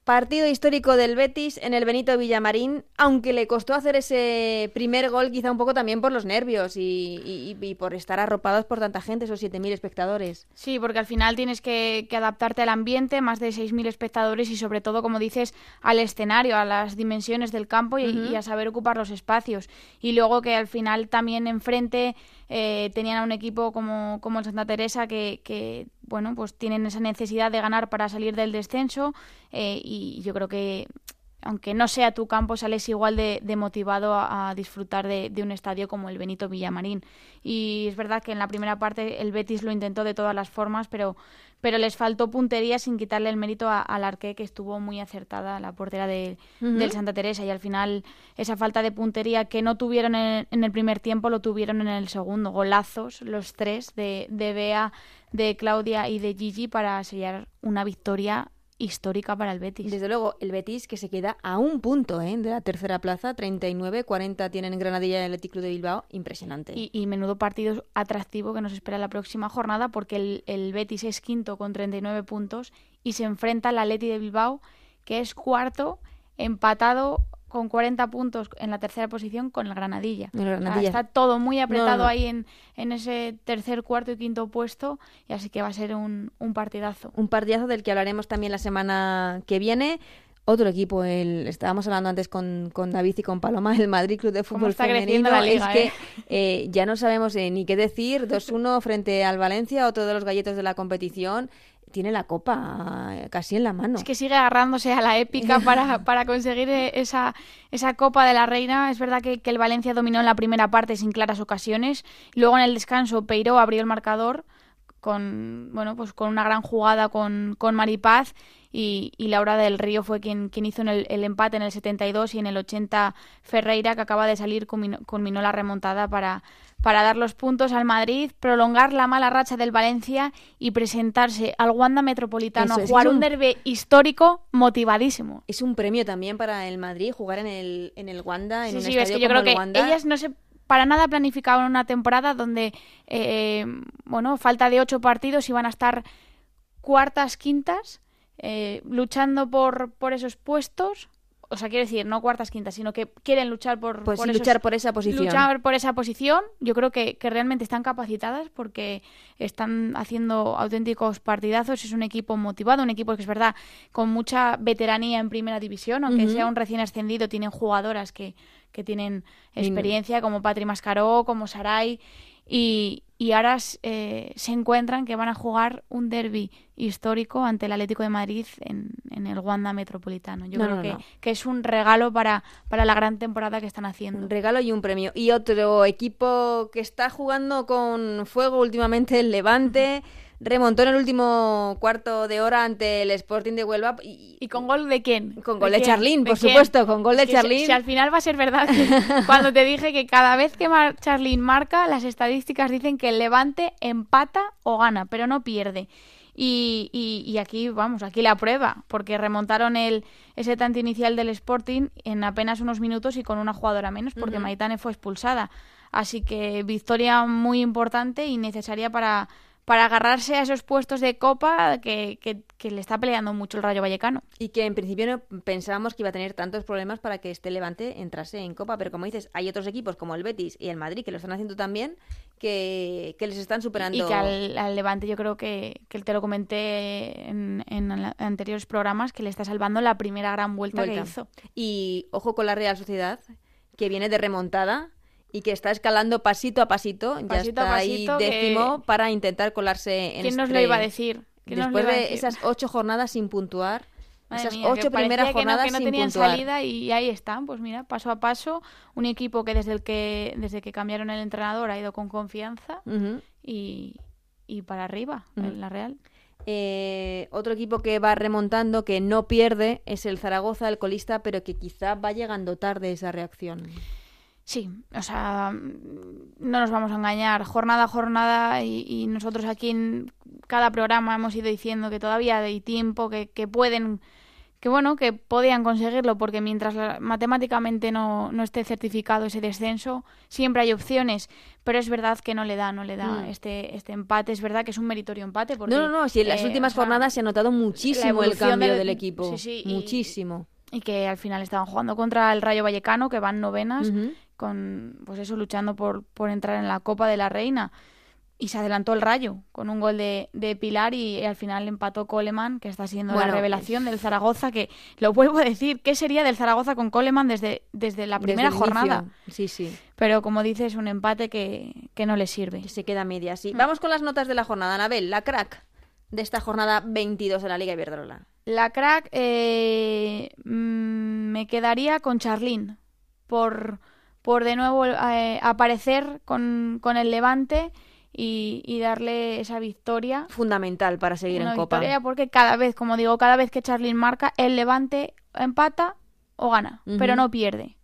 Partido histórico del Betis en el Benito Villamarín, aunque le costó hacer ese primer gol quizá un poco también por los nervios y, por estar arropados por tanta gente, esos 7.000 espectadores. Sí, porque al final tienes que, adaptarte al ambiente, más de 6.000 espectadores y sobre todo, como dices, al escenario, a las dimensiones del campo y, a saber ocupar los espacios. Y luego que al final también enfrente eh, tenían a un equipo como, como el Santa Teresa que, que, bueno, pues tienen esa necesidad de ganar para salir del descenso eh, y yo creo que aunque no sea tu campo, sales igual de, motivado a, disfrutar de, un estadio como el Benito Villamarín. Y es verdad que en la primera parte el Betis lo intentó de todas las formas, pero, pero les faltó puntería sin quitarle el mérito al arqué, que estuvo muy acertada, la portera de, del Santa Teresa. Y al final esa falta de puntería que no tuvieron en, el primer tiempo, lo tuvieron en el segundo. Golazos, los tres, de, de Bea, de Claudia y de Gigi para sellar una victoria histórica para el Betis. Desde luego, el Betis que se queda a un punto ¿eh? de la tercera plaza, 39, 40 tienen Granadilla y el Atlético de Bilbao, impresionante. Y, menudo partido atractivo que nos espera la próxima jornada porque el, el Betis es quinto con 39 puntos y se enfrenta al Atleti de Bilbao que es cuarto empatado con 40 puntos en la tercera posición con el Granadilla. está todo muy apretado ahí en, en, ese tercer, cuarto y quinto puesto, y así que va a ser un, un, partidazo. Un partidazo del que hablaremos también la semana que viene. Otro equipo, el estábamos hablando antes con, con David y con Paloma, el Madrid Club de Fútbol Femenino. La es que eh? Eh, ya no sabemos eh, ni qué decir. 2-1 frente al Valencia, otro de los galletos de la competición tiene la copa casi en la mano. Es que sigue agarrándose a la épica para, [LAUGHS] para conseguir eh, esa, esa copa de la reina. Es verdad que, que, el Valencia dominó en la primera parte sin claras ocasiones. Luego en el descanso Peiro abrió el marcador con bueno pues con una gran jugada con, con Maripaz y, y, Laura del Río fue quien, quien hizo el, el, empate en el 72 y en el 80 Ferreira que acaba de salir culminó la remontada para, para dar los puntos al Madrid, prolongar la mala racha del Valencia y presentarse al Wanda Metropolitano a jugar un, derbe histórico motivadísimo. Es un premio también para el Madrid jugar en el, en el Wanda, en sí, un sí, es que yo creo que ellas no se para nada planificaban una temporada donde, eh, bueno, falta de ocho partidos y van a estar cuartas, quintas, eh, luchando por, por esos puestos o sea, quiero decir, no cuartas, quintas, sino que quieren luchar por, pues por luchar por esa posición. Luchar por esa posición. Yo creo que, que, realmente están capacitadas porque están haciendo auténticos partidazos. Es un equipo motivado, un equipo que es verdad con mucha veteranía en primera división, aunque sea un recién ascendido, tienen jugadoras que, que tienen experiencia, como Patri Mascaró, como Saray. Y, y ahora eh, se encuentran que van a jugar un derby histórico ante el Atlético de Madrid en, en el Wanda Metropolitano. Yo creo que, que, es un regalo para, para la gran temporada que están haciendo. Un regalo y un premio. Y otro equipo que está jugando con fuego últimamente, el Levante remontó en el último cuarto de hora ante el Sporting de Huelva. ¿Y, con gol de quién? Con gol de, Charlín, por supuesto, con gol de Charlín. Si, al final va a ser verdad, [LAUGHS] cuando te dije que cada vez que Charlín marca, las estadísticas dicen que el Levante empata o gana, pero no pierde. Y, y, aquí, vamos, aquí la prueba, porque remontaron el, ese tanto inicial del Sporting en apenas unos minutos y con una jugadora menos, porque Maitane fue expulsada. Así que victoria muy importante y necesaria para, para agarrarse a esos puestos de copa que, que, le está peleando mucho el Rayo Vallecano. Y que en principio no pensábamos que iba a tener tantos problemas para que este Levante entrase en copa, pero como dices, hay otros equipos como el Betis y el Madrid que lo están haciendo también, que, les están superando. Y que al, Levante yo creo que, que te lo comenté en, en, anteriores programas, que le está salvando la primera gran vuelta, vuelta. que hizo. Y ojo con la Real Sociedad, que viene de remontada y que está escalando pasito a pasito, ya está ahí décimo para intentar colarse en ¿Quién nos lo iba a decir? Después de esas ocho jornadas sin puntuar, esas ocho primeras jornadas que no, sin tenían puntuar. salida y ahí están, pues mira, paso a paso, un equipo que desde el que desde que cambiaron el entrenador ha ido con confianza y, y, para arriba en la Real. Eh, otro equipo que va remontando, que no pierde, es el Zaragoza, el colista, pero que quizá va llegando tarde esa reacción. Sí, o sea, no nos vamos a engañar. Jornada a jornada y, nosotros aquí en cada programa hemos ido diciendo que todavía hay tiempo, que, que pueden, que bueno, que podían conseguirlo porque mientras matemáticamente no, no, esté certificado ese descenso, siempre hay opciones. Pero es verdad que no le da, no le da mm. este, este empate. Es verdad que es un meritorio empate. Porque, no, no, no, si en las eh, últimas jornadas se ha notado muchísimo el cambio del, equipo. Sí, sí, muchísimo. Y, que al final estaban jugando contra el Rayo Vallecano, que van novenas con pues eso luchando por, por entrar en la Copa de la Reina y se adelantó el Rayo con un gol de, de Pilar y, al final empató Coleman, que está siendo la revelación del Zaragoza, que lo vuelvo a decir, ¿qué sería del Zaragoza con Coleman desde, desde la primera jornada? Sí, sí. Pero como dices, un empate que, que no le sirve. Se queda media, sí. Mm. Vamos con las notas de la jornada. Anabel, la crack de esta jornada 22 de la Liga Iberdrola. La crack eh, mm, me quedaría con Charlín por por de nuevo eh, aparecer con, con, el Levante y, y, darle esa victoria. Fundamental para seguir en Copa. porque cada vez, como digo, cada vez que Charlin marca, el Levante empata o gana, pero no pierde.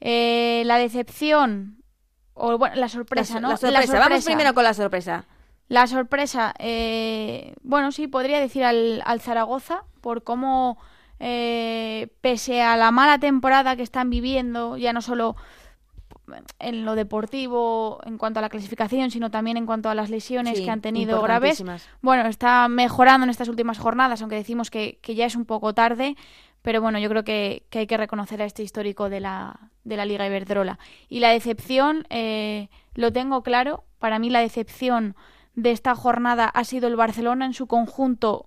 Eh, la decepción, o bueno, la sorpresa, ¿no? La sorpresa. Vamos primero con la sorpresa. La sorpresa, eh, bueno, sí, podría decir al, al Zaragoza, por cómo, eh, pese a la mala temporada que están viviendo, ya no solo en lo deportivo en cuanto a la clasificación, sino también en cuanto a las lesiones que han tenido graves. Bueno, está mejorando en estas últimas jornadas, aunque decimos que, que ya es un poco tarde, pero bueno, yo creo que, que, hay que reconocer a este histórico de la, de la Liga Iberdrola. Y la decepción, eh, lo tengo claro, para mí la decepción de esta jornada ha sido el Barcelona en su conjunto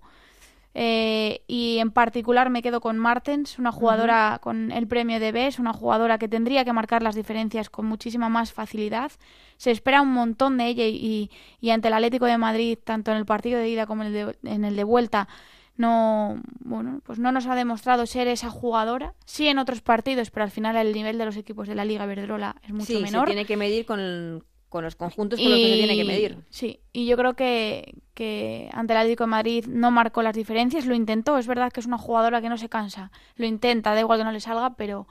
eh, y en particular me quedo con Martens, una jugadora con el premio de BES, una jugadora que tendría que marcar las diferencias con muchísima más facilidad. Se espera un montón de ella y, y ante el Atlético de Madrid, tanto en el partido de ida como en el de, en el de vuelta, no, bueno, pues no nos ha demostrado ser esa jugadora. Sí en otros partidos, pero al final el nivel de los equipos de la Liga Verdrola es mucho menor. Sí, tiene que medir con con los conjuntos con los que se tiene que medir. Sí, y yo creo que, que ante el Atlético de Madrid no marcó las diferencias, lo intentó, es verdad que es una jugadora que no se cansa, lo intenta, da igual que no le salga, pero,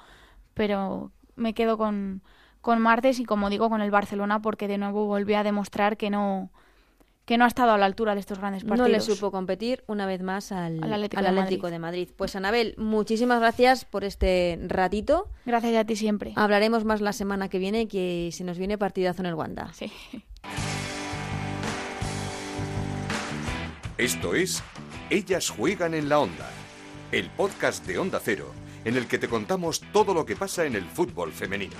pero me quedo con, con Martes y como digo con el Barcelona porque de nuevo volvió a demostrar que no, que no ha estado a la altura de estos grandes partidos. No le supo competir una vez más al, Atlético, de, Madrid. Pues Anabel, muchísimas gracias por este ratito. Gracias a ti siempre. Hablaremos más la semana que viene, que se nos viene partidazo en el Wanda. Sí. Esto es Ellas juegan en la onda, el podcast de Onda Cero, en el que te contamos todo lo que pasa en el fútbol femenino.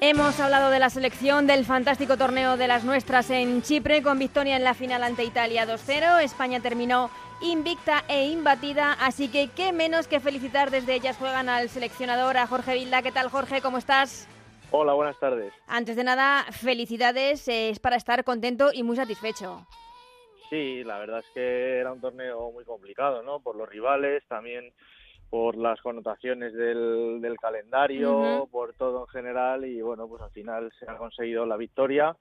Hemos hablado de la selección del fantástico torneo de las nuestras en Chipre con victoria en la final ante Italia 2-0. España terminó invicta e imbatida, así que qué menos que felicitar desde ellas juegan al seleccionador, a Jorge Vilda. ¿Qué tal Jorge? ¿Cómo estás? Hola, buenas tardes. Antes de nada, felicidades, es para estar contento y muy satisfecho. Sí, la verdad es que era un torneo muy complicado, ¿no? Por los rivales, también por las connotaciones del, del calendario, por todo en general y bueno, pues al final se ha conseguido la victoria,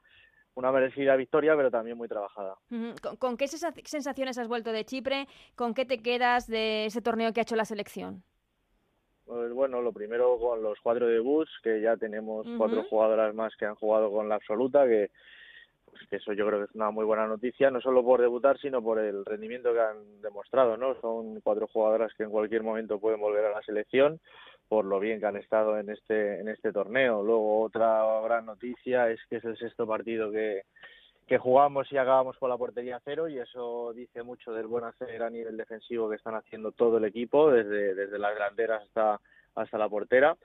una merecida victoria, pero también muy trabajada. ¿Con, qué sensaciones has vuelto de Chipre? ¿Con qué te quedas de ese torneo que ha hecho la selección? Pues bueno, lo primero con los cuatro debuts, que ya tenemos cuatro jugadoras más que han jugado con la absoluta, que pues que eso yo creo que es una muy buena noticia, no solo por debutar, sino por el rendimiento que han demostrado, ¿no? Son cuatro jugadoras que en cualquier momento pueden volver a la selección por lo bien que han estado en este en este torneo. Luego otra gran noticia es que es el sexto partido que que jugamos y acabamos con la portería cero y eso dice mucho del buen hacer a nivel defensivo que están haciendo todo el equipo desde desde las delanteras hasta hasta la portera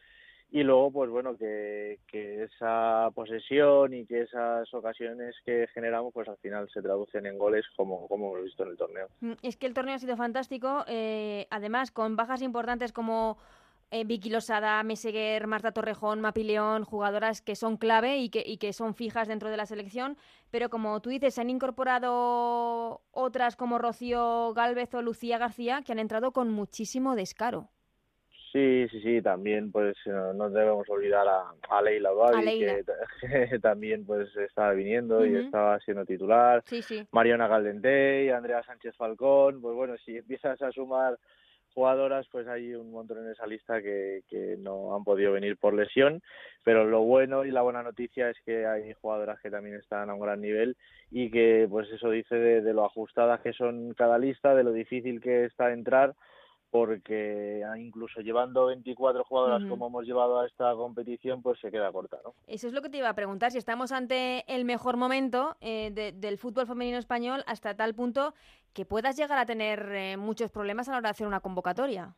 y luego pues bueno que, que esa posesión y que esas ocasiones que generamos pues al final se traducen en goles como, como hemos visto en el torneo mm, es que el torneo ha sido fantástico eh, además con bajas importantes como eh, Vicky Losada, Meseguer, Marta Torrejón, Mapileón, jugadoras que son clave y que, y que son fijas dentro de la selección, pero como tú dices, se han incorporado otras como Rocío Galvez o Lucía García que han entrado con muchísimo descaro. Sí, sí, sí, también pues no debemos olvidar a, Leila Babi, [LAUGHS] que, también pues estaba viniendo y estaba siendo titular, sí, sí. Mariana Galdentey, Andrea Sánchez Falcón, pues bueno, si empiezas a sumar jugadoras, pues hay un montón en esa lista que, que no han podido venir por lesión, pero lo bueno y la buena noticia es que hay jugadoras que también están a un gran nivel y que pues eso dice de, de lo ajustadas que son cada lista, de lo difícil que está entrar porque incluso llevando 24 jugadoras como hemos llevado a esta competición, pues se queda corta, ¿no? Eso es lo que te iba a preguntar, si estamos ante el mejor momento eh, del fútbol femenino español hasta tal punto que puedas llegar a tener eh, muchos problemas a la hora de hacer una convocatoria.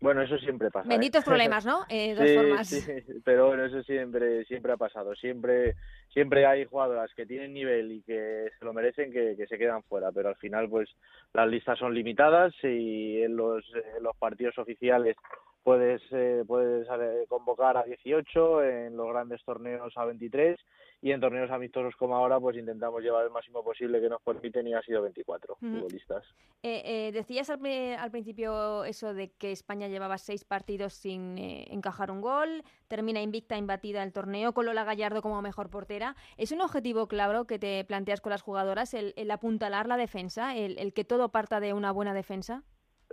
Bueno, eso siempre pasa. ¿eh? Benditos problemas, ¿no? Eh, [LAUGHS] dos formas. Sí, pero bueno, eso siempre, siempre ha pasado. Siempre, siempre hay jugadoras que tienen nivel y que se lo merecen que, que se quedan fuera, pero al final, pues las listas son limitadas y en los, en los partidos oficiales puedes, eh, puedes convocar a 18, en los grandes torneos a 23 y en torneos amistosos como ahora pues intentamos llevar el máximo posible que nos permiten y ha sido 24 futbolistas. Eh, eh, decías al, al, principio eso de que España llevaba seis partidos sin eh, encajar un gol, termina invicta, imbatida el torneo, con Lola Gallardo como mejor portera. ¿Es un objetivo claro que te planteas con las jugadoras el, el apuntalar la defensa, el, el, que todo parta de una buena defensa?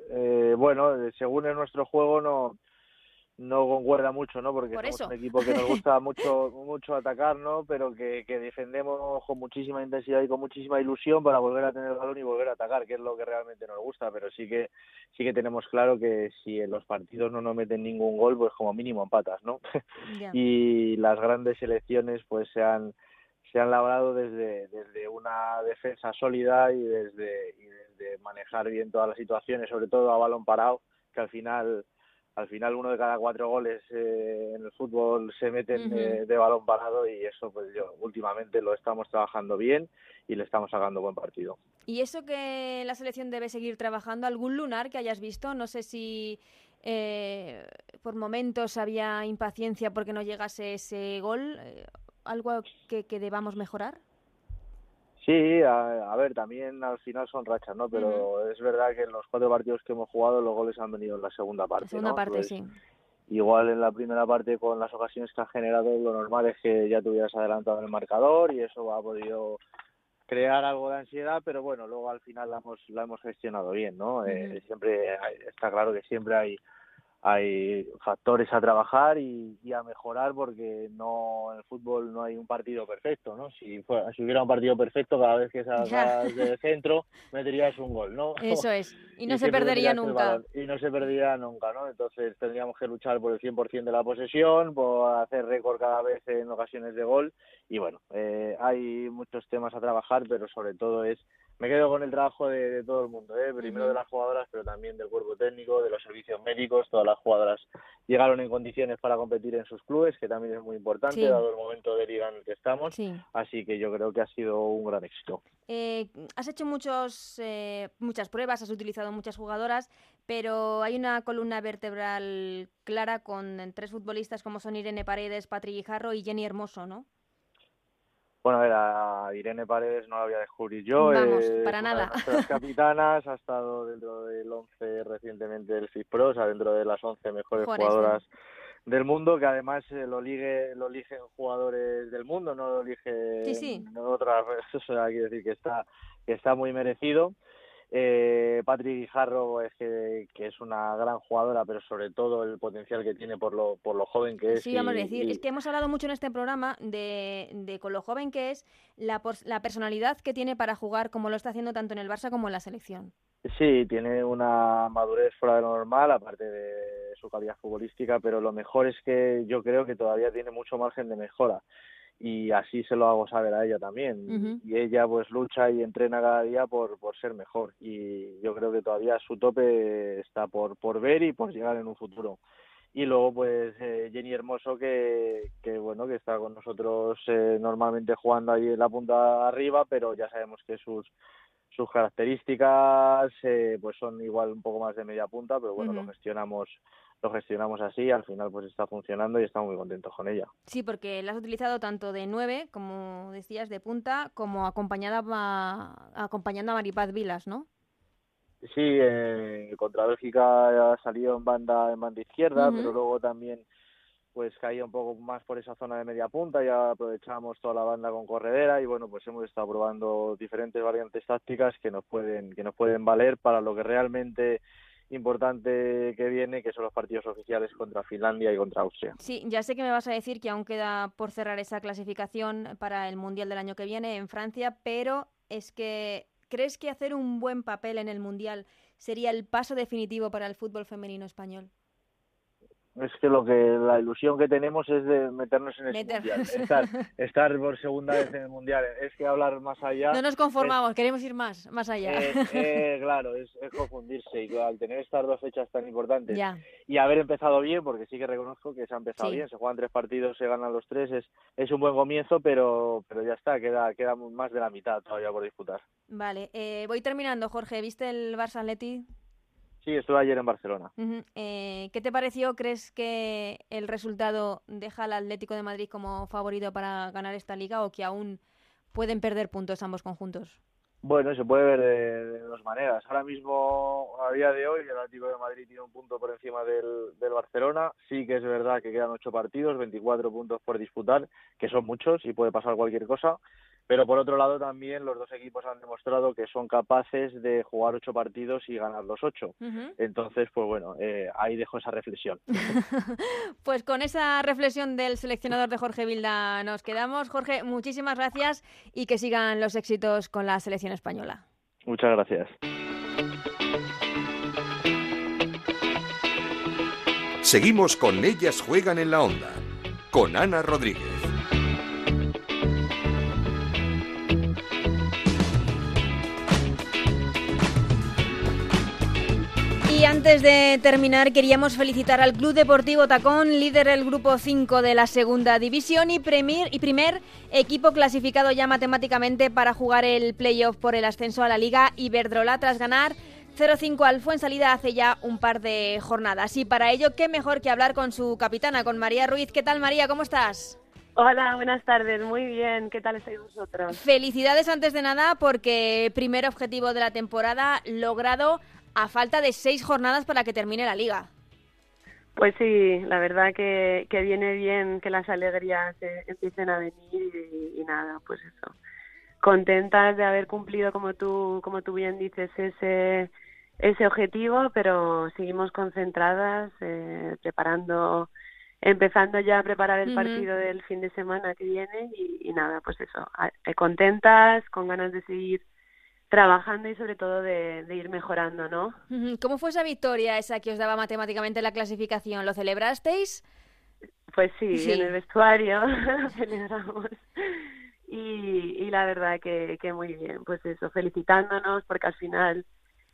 Eh, bueno, según en nuestro juego no no concuerda mucho, ¿no? Porque somos un equipo que nos gusta [LAUGHS] mucho mucho atacar, ¿no? Pero que, que defendemos con muchísima intensidad y con muchísima ilusión para volver a tener el balón y volver a atacar, que es lo que realmente nos gusta. Pero sí que sí que tenemos claro que si en los partidos no nos meten ningún gol, pues como mínimo empatas, ¿no? [LAUGHS] y las grandes selecciones, pues se han se han labrado desde, desde una defensa sólida y desde, y desde manejar bien todas las situaciones, sobre todo a balón parado, que al final al final uno de cada cuatro goles eh, en el fútbol se meten de, balón parado y eso pues yo últimamente lo estamos trabajando bien y le estamos sacando buen partido. ¿Y eso que la selección debe seguir trabajando? ¿Algún lunar que hayas visto? No sé si eh, por momentos había impaciencia porque no llegase ese gol. ¿Algo que, que debamos mejorar? Sí, a, ver, también al final son rachas, ¿no? Pero es verdad que en los cuatro partidos que hemos jugado los goles han venido en la segunda parte. La segunda parte, pues sí. Igual en la primera parte con las ocasiones que ha generado lo normal es que ya te hubieras adelantado en el marcador y eso ha podido crear algo de ansiedad, pero bueno, luego al final la hemos, la hemos gestionado bien, ¿no? Eh, siempre está claro que siempre hay hay factores a trabajar y, a mejorar porque no en el fútbol no hay un partido perfecto, ¿no? Si, si hubiera un partido perfecto, cada vez que salgas del centro meterías un gol, ¿no? Eso es, [LAUGHS] y no se perdería nunca. Y no se perdería nunca, ¿no? Entonces tendríamos que luchar por el 100% de la posesión, por hacer récord cada vez en ocasiones de gol y bueno, eh, hay muchos temas a trabajar, pero sobre todo es me quedo con el trabajo de, todo el mundo, ¿eh? primero de las jugadoras, pero también del cuerpo técnico, de los servicios médicos. Todas las jugadoras llegaron en condiciones para competir en sus clubes, que también es muy importante, dado el momento de liga en el que estamos. Así que yo creo que ha sido un gran éxito. Eh, has hecho muchos, eh, muchas pruebas, has utilizado muchas jugadoras, pero hay una columna vertebral clara con tres futbolistas como son Irene Paredes, Patri Guijarro y Jenny Hermoso, ¿no? Bueno, a ver, a Irene Paredes no la voy a descubrir yo. Vamos, para nada. Las capitanas, ha estado dentro del 11 recientemente del FIFPRO, o sea, dentro de las 11 mejores jugadoras del mundo, que además eh, lo ligue, lo eligen jugadores del mundo, no lo elige sí, otras, [LAUGHS] o sea, quiere decir que está, que está muy merecido. Eh, Patrick Guijarro es que, es una gran jugadora, pero sobre todo el potencial que tiene por lo, por lo joven que es. Sí, vamos a decir, es que hemos hablado mucho en este programa de, de con lo joven que es, la, la personalidad que tiene para jugar como lo está haciendo tanto en el Barça como en la selección. Sí, tiene una madurez fuera de lo normal, aparte de su calidad futbolística, pero lo mejor es que yo creo que todavía tiene mucho margen de mejora y así se lo hago saber a ella también. Y ella pues lucha y entrena cada día por, por ser mejor y yo creo que todavía su tope está por, por ver y por llegar en un futuro. Y luego pues eh, Jenny Hermoso que, que bueno que está con nosotros eh, normalmente jugando ahí en la punta arriba, pero ya sabemos que sus sus características eh, pues son igual un poco más de media punta, pero bueno, lo gestionamos lo gestionamos así, al final pues está funcionando y estamos muy contentos con ella. Sí, porque la has utilizado tanto de nueve, como decías, de punta, como acompañada acompañando a Maripaz Vilas, ¿no? Sí, eh, contra Bélgica ha salido en banda en banda izquierda, pero luego también pues caía un poco más por esa zona de media punta, ya aprovechamos toda la banda con corredera y bueno, pues hemos estado probando diferentes variantes tácticas que nos pueden que nos pueden valer para lo que realmente importante que viene, que son los partidos oficiales contra Finlandia y contra Austria. Sí, ya sé que me vas a decir que aún queda por cerrar esa clasificación para el Mundial del año que viene en Francia, pero es que ¿crees que hacer un buen papel en el Mundial sería el paso definitivo para el fútbol femenino español? Es que lo que la ilusión que tenemos es de meternos en el mundial, estar, [LAUGHS] estar, por segunda vez en el mundial. Es que hablar más allá. No nos conformamos, queremos ir más, más allá. Eh, [LAUGHS] eh, claro, es, confundirse y al tener estas dos fechas tan importantes y haber empezado bien, porque sí que reconozco que se ha empezado bien, se juegan tres partidos, se ganan los tres, es, es un buen comienzo, pero, pero ya está, queda, queda más de la mitad todavía por disputar. Vale, eh, voy terminando, Jorge. ¿Viste el Barça Atleti? Sí, estuve ayer en Barcelona. Eh, ¿Qué te pareció? ¿Crees que el resultado deja al Atlético de Madrid como favorito para ganar esta liga o que aún pueden perder puntos ambos conjuntos? Bueno, se puede ver de, dos maneras. Ahora mismo, a día de hoy, el Atlético de Madrid tiene un punto por encima del, del Barcelona. Sí que es verdad que quedan ocho partidos, 24 puntos por disputar, que son muchos y puede pasar cualquier cosa pero por otro lado también los dos equipos han demostrado que son capaces de jugar ocho partidos y ganar los ocho. Entonces, pues bueno, eh, ahí dejo esa reflexión. [LAUGHS] pues con esa reflexión del seleccionador de Jorge Vilda nos quedamos. Jorge, muchísimas gracias y que sigan los éxitos con la selección española. Muchas gracias. Seguimos con Ellas Juegan en la Onda, con Ana Rodríguez. Antes de terminar, queríamos felicitar al Club Deportivo Tacón, líder del grupo 5 de la segunda división y, premier, y primer equipo clasificado ya matemáticamente para jugar el playoff por el ascenso a la Liga Iberdrola tras ganar 0-5 al Fuensalida hace ya un par de jornadas. Y para ello, qué mejor que hablar con su capitana, con María Ruiz. ¿Qué tal, María? ¿Cómo estás? Hola, buenas tardes. Muy bien. ¿Qué tal estáis vosotros? Felicidades antes de nada porque primer objetivo de la temporada logrado a falta de seis jornadas para que termine la liga. Pues sí, la verdad que, que viene bien que las alegrías empiecen a venir y, nada, pues eso. Contentas de haber cumplido, como tú, como tú bien dices, ese, ese objetivo, pero seguimos concentradas, eh, preparando, empezando ya a preparar el partido del fin de semana que viene y, y nada, pues eso, contentas, con ganas de seguir trabajando y sobre todo de, ir mejorando, ¿no? ¿Cómo fue esa victoria, esa que os daba matemáticamente la clasificación? ¿Lo celebrasteis? Pues sí, en el vestuario [LAUGHS] celebramos. Y, y la verdad que, que muy bien, pues eso, felicitándonos porque al final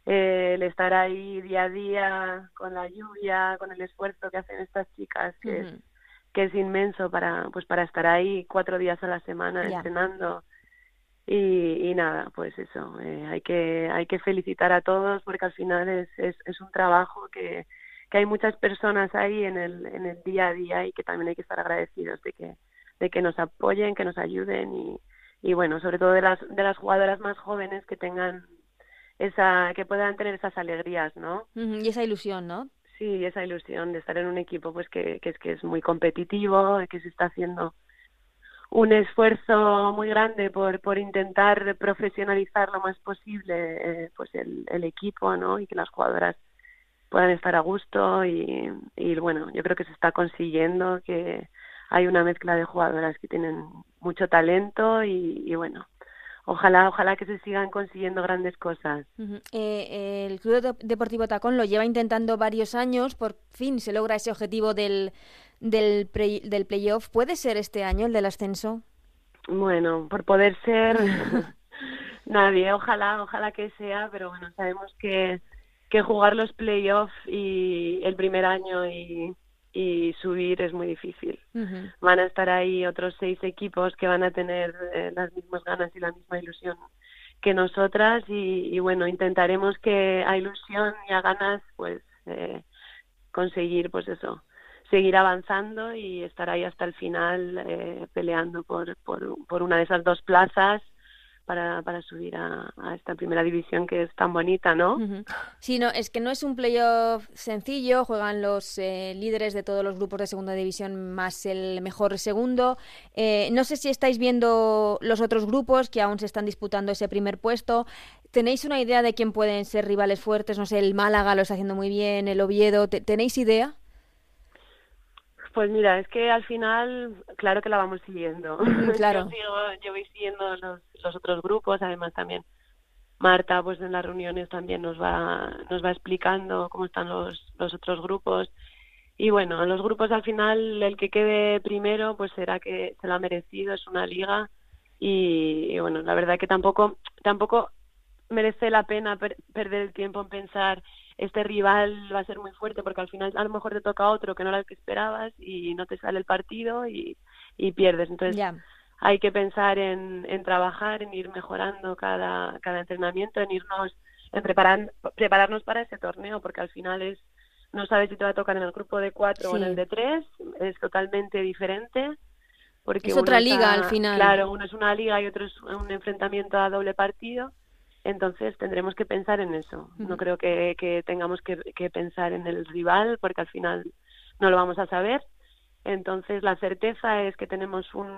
eh, el estar ahí día a día con la lluvia, con el esfuerzo que hacen estas chicas, que, es, que es inmenso para, pues para estar ahí cuatro días a la semana entrenando y, nada, pues eso, eh, hay, que, hay que felicitar a todos porque al final es, es, es un trabajo que, que hay muchas personas ahí en el, en el día a día y que también hay que estar agradecidos de que, de que nos apoyen, que nos ayuden y, y bueno, sobre todo de las, de las jugadoras más jóvenes que tengan esa, que puedan tener esas alegrías, ¿no? Y esa ilusión, ¿no? Sí, esa ilusión de estar en un equipo pues que, que es que es muy competitivo, que se está haciendo un esfuerzo muy grande por, por intentar profesionalizar lo más posible eh, pues el, equipo ¿no? y que las jugadoras puedan estar a gusto y, y bueno yo creo que se está consiguiendo que hay una mezcla de jugadoras que tienen mucho talento y, y bueno ojalá ojalá que se sigan consiguiendo grandes cosas. eh, el Club Deportivo Tacón lo lleva intentando varios años, por fin se logra ese objetivo del, del, del playoff. ¿Puede ser este año el del ascenso? Bueno, por poder ser [LAUGHS] nadie, ojalá, ojalá que sea, pero bueno, sabemos que, que jugar los playoffs y el primer año y, y subir es muy difícil. Van a estar ahí otros seis equipos que van a tener eh, las mismas ganas y la misma ilusión que nosotras y, y, bueno, intentaremos que a ilusión y a ganas pues eh, conseguir pues eso, seguir avanzando y estar ahí hasta el final eh, peleando por, por, una de esas dos plazas para, para subir a, esta primera división que es tan bonita, ¿no? Sí, no, es que no es un playoff sencillo, juegan los eh, líderes de todos los grupos de segunda división más el mejor segundo. Eh, no sé si estáis viendo los otros grupos que aún se están disputando ese primer puesto. ¿Tenéis una idea de quién pueden ser rivales fuertes? No sé, el Málaga lo está haciendo muy bien, el Oviedo, ¿tenéis idea? Pues mira, es que al final, claro que la vamos siguiendo. [LAUGHS] Claro. yo, sigo, yo voy siguiendo los, los otros grupos, además también Marta, pues en las reuniones también nos va, nos va explicando cómo están los, los otros grupos. Y bueno, en los grupos al final el que quede primero, pues será que se lo ha merecido, es una liga. Y, y bueno, la verdad que tampoco, tampoco merece la pena per perder el tiempo en pensar este rival va a ser muy fuerte porque al final a lo mejor te toca otro que no era el que esperabas y no te sale el partido y, y pierdes. Entonces hay que pensar en, en trabajar, en ir mejorando cada, cada entrenamiento, en irnos, en preparar, prepararnos para ese torneo porque al final es no sabes si te va a tocar en el grupo de cuatro Sí. o en el de tres, es totalmente diferente. Porque Es otra está- liga al final. Claro, uno es una liga y otro es un enfrentamiento a doble partido. Entonces tendremos que pensar en eso. No creo que, que tengamos que, que pensar en el rival porque al final no lo vamos a saber. Entonces la certeza es que tenemos un,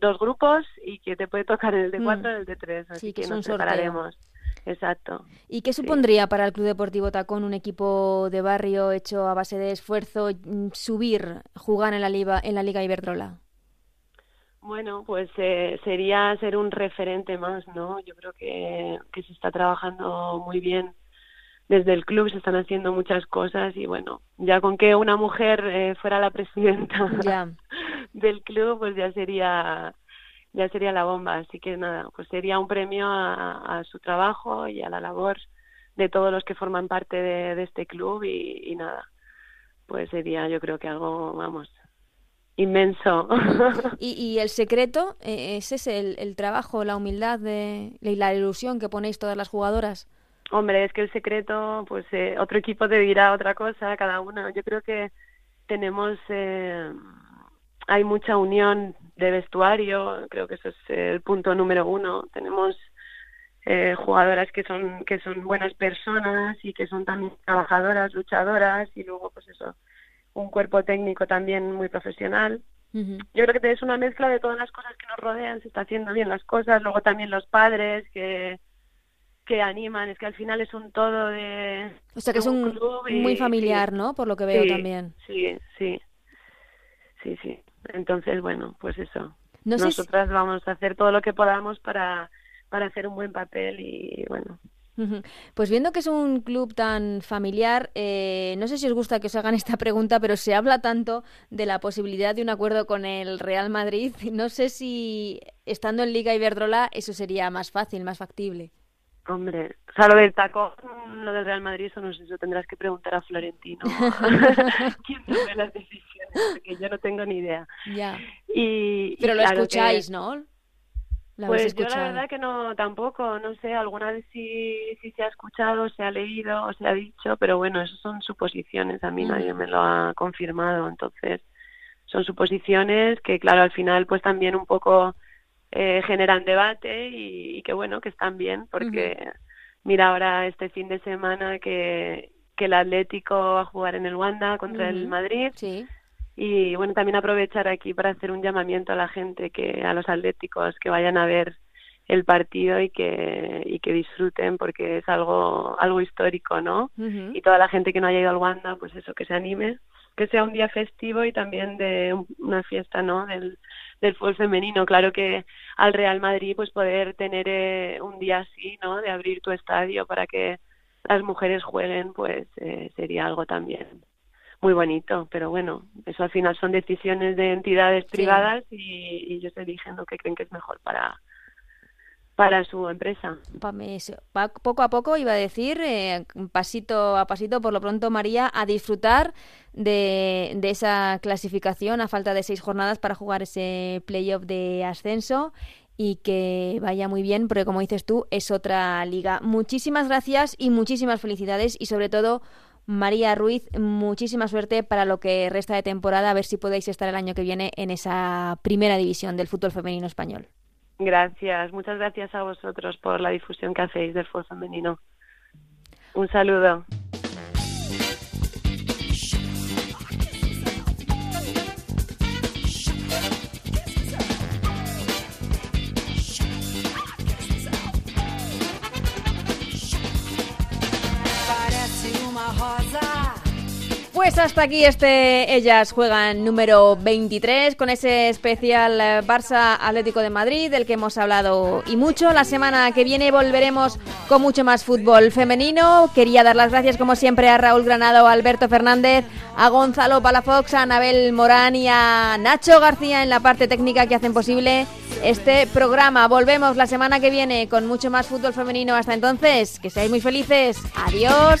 dos grupos y que te puede tocar el de cuatro y el de tres, así que, nos separaremos. Exacto. ¿Y qué supondría para el Club Deportivo Tacón un equipo de barrio hecho a base de esfuerzo mm, subir, jugar en la Liga, en la Liga Iberdrola? Bueno, pues eh, sería ser un referente más, ¿no? Yo creo que, que se está trabajando muy bien desde el club, se están haciendo muchas cosas y bueno, ya con que una mujer eh, fuera la presidenta [LAUGHS] [LAUGHS] del club, pues ya sería ya sería la bomba. Así que nada, pues sería un premio a, su trabajo y a la labor de todos los que forman parte de, este club y, nada, pues sería yo creo que algo, vamos, inmenso. [LAUGHS] ¿Y, el secreto eh, es ese, el, trabajo, la humildad de, y la ilusión que ponéis todas las jugadoras? Hombre, es que el secreto, pues eh, otro equipo te dirá otra cosa, cada uno. Yo creo que tenemos, eh, hay mucha unión de vestuario, creo que eso es el punto número uno. Tenemos eh, jugadoras que son que son buenas personas y que son también trabajadoras, luchadoras y luego pues eso, un cuerpo técnico también muy profesional. Yo creo que es una mezcla de todas las cosas que nos rodean, se está haciendo bien las cosas, luego también los padres que que animan, es que al final es un todo de... O sea que es un, muy familiar, ¿no? Por lo que veo también. Sí, sí, sí, sí. Entonces, bueno, pues eso. Nosotras vamos a hacer todo lo que podamos para, para hacer un buen papel y bueno. Pues viendo que es un club tan familiar, eh, no sé si os gusta que os hagan esta pregunta, pero se habla tanto de la posibilidad de un acuerdo con el Real Madrid. No sé si estando en Liga Iberdrola eso sería más fácil, más factible. Hombre, o sea, lo del taco, lo del Real Madrid, eso no sé, eso tendrás que preguntar a Florentino. [LAUGHS] [LAUGHS] ¿Quién toma las decisiones? Porque yo no tengo ni idea. Ya. Y, Pero lo escucháis, ¿no? Pues yo la verdad que no, tampoco, no sé, alguna vez sí, sí se ha escuchado, se ha leído o se ha dicho, pero bueno, eso son suposiciones, a mí nadie me lo ha confirmado, entonces son suposiciones que claro, al final pues también un poco eh, generan debate y, que bueno, que están bien, porque mira ahora este fin de semana que, que el Atlético va a jugar en el Wanda contra el Madrid. Y bueno, también aprovechar aquí para hacer un llamamiento a la gente, que a los atléticos que vayan a ver el partido y que, y que disfruten porque es algo, algo histórico, ¿no? Y toda la gente que no haya ido al Wanda, pues eso, que se anime, que sea un día festivo y también de una fiesta, ¿no? Del, del fútbol femenino. Claro que al Real Madrid, pues poder tener eh, un día así, ¿no? De abrir tu estadio para que las mujeres jueguen, pues eh, sería algo también muy bonito. Pero bueno, eso al final son decisiones de entidades privadas y, y ellos eligen lo que creen que es mejor para para su empresa. Poco a poco, iba a decir, eh, pasito a pasito, por lo pronto, María, a disfrutar de, de, esa clasificación a falta de seis jornadas para jugar ese playoff de ascenso y que vaya muy bien, porque como dices tú, es otra liga. Muchísimas gracias y muchísimas felicidades y sobre todo... María Ruiz, muchísima suerte para lo que resta de temporada, a ver si podéis estar el año que viene en esa primera división del fútbol femenino español. Gracias, muchas gracias a vosotros por la difusión que hacéis del fútbol femenino. Un saludo. Pues hasta aquí este Ellas juegan número 23 con ese especial eh, Barça Atlético de Madrid del que hemos hablado y mucho. La semana que viene volveremos con mucho más fútbol femenino. Quería dar las gracias como siempre a Raúl Granado, a Alberto Fernández, a Gonzalo Palafox, a Anabel Morán y a Nacho García en la parte técnica que hacen posible este programa. Volvemos la semana que viene con mucho más fútbol femenino. Hasta entonces, que seáis muy felices. Adiós.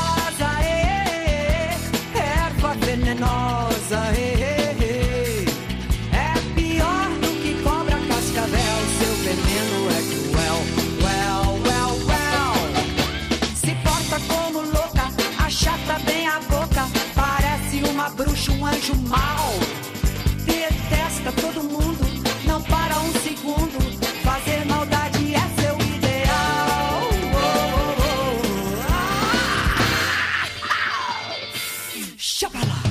um anjo mau. Detesta todo mundo, não para um segundo. Fazer maldade é seu ideal. Oh, oh, oh. Ah! Chapala.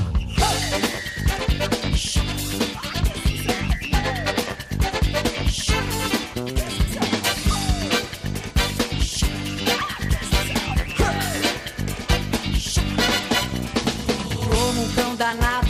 Um cão danado,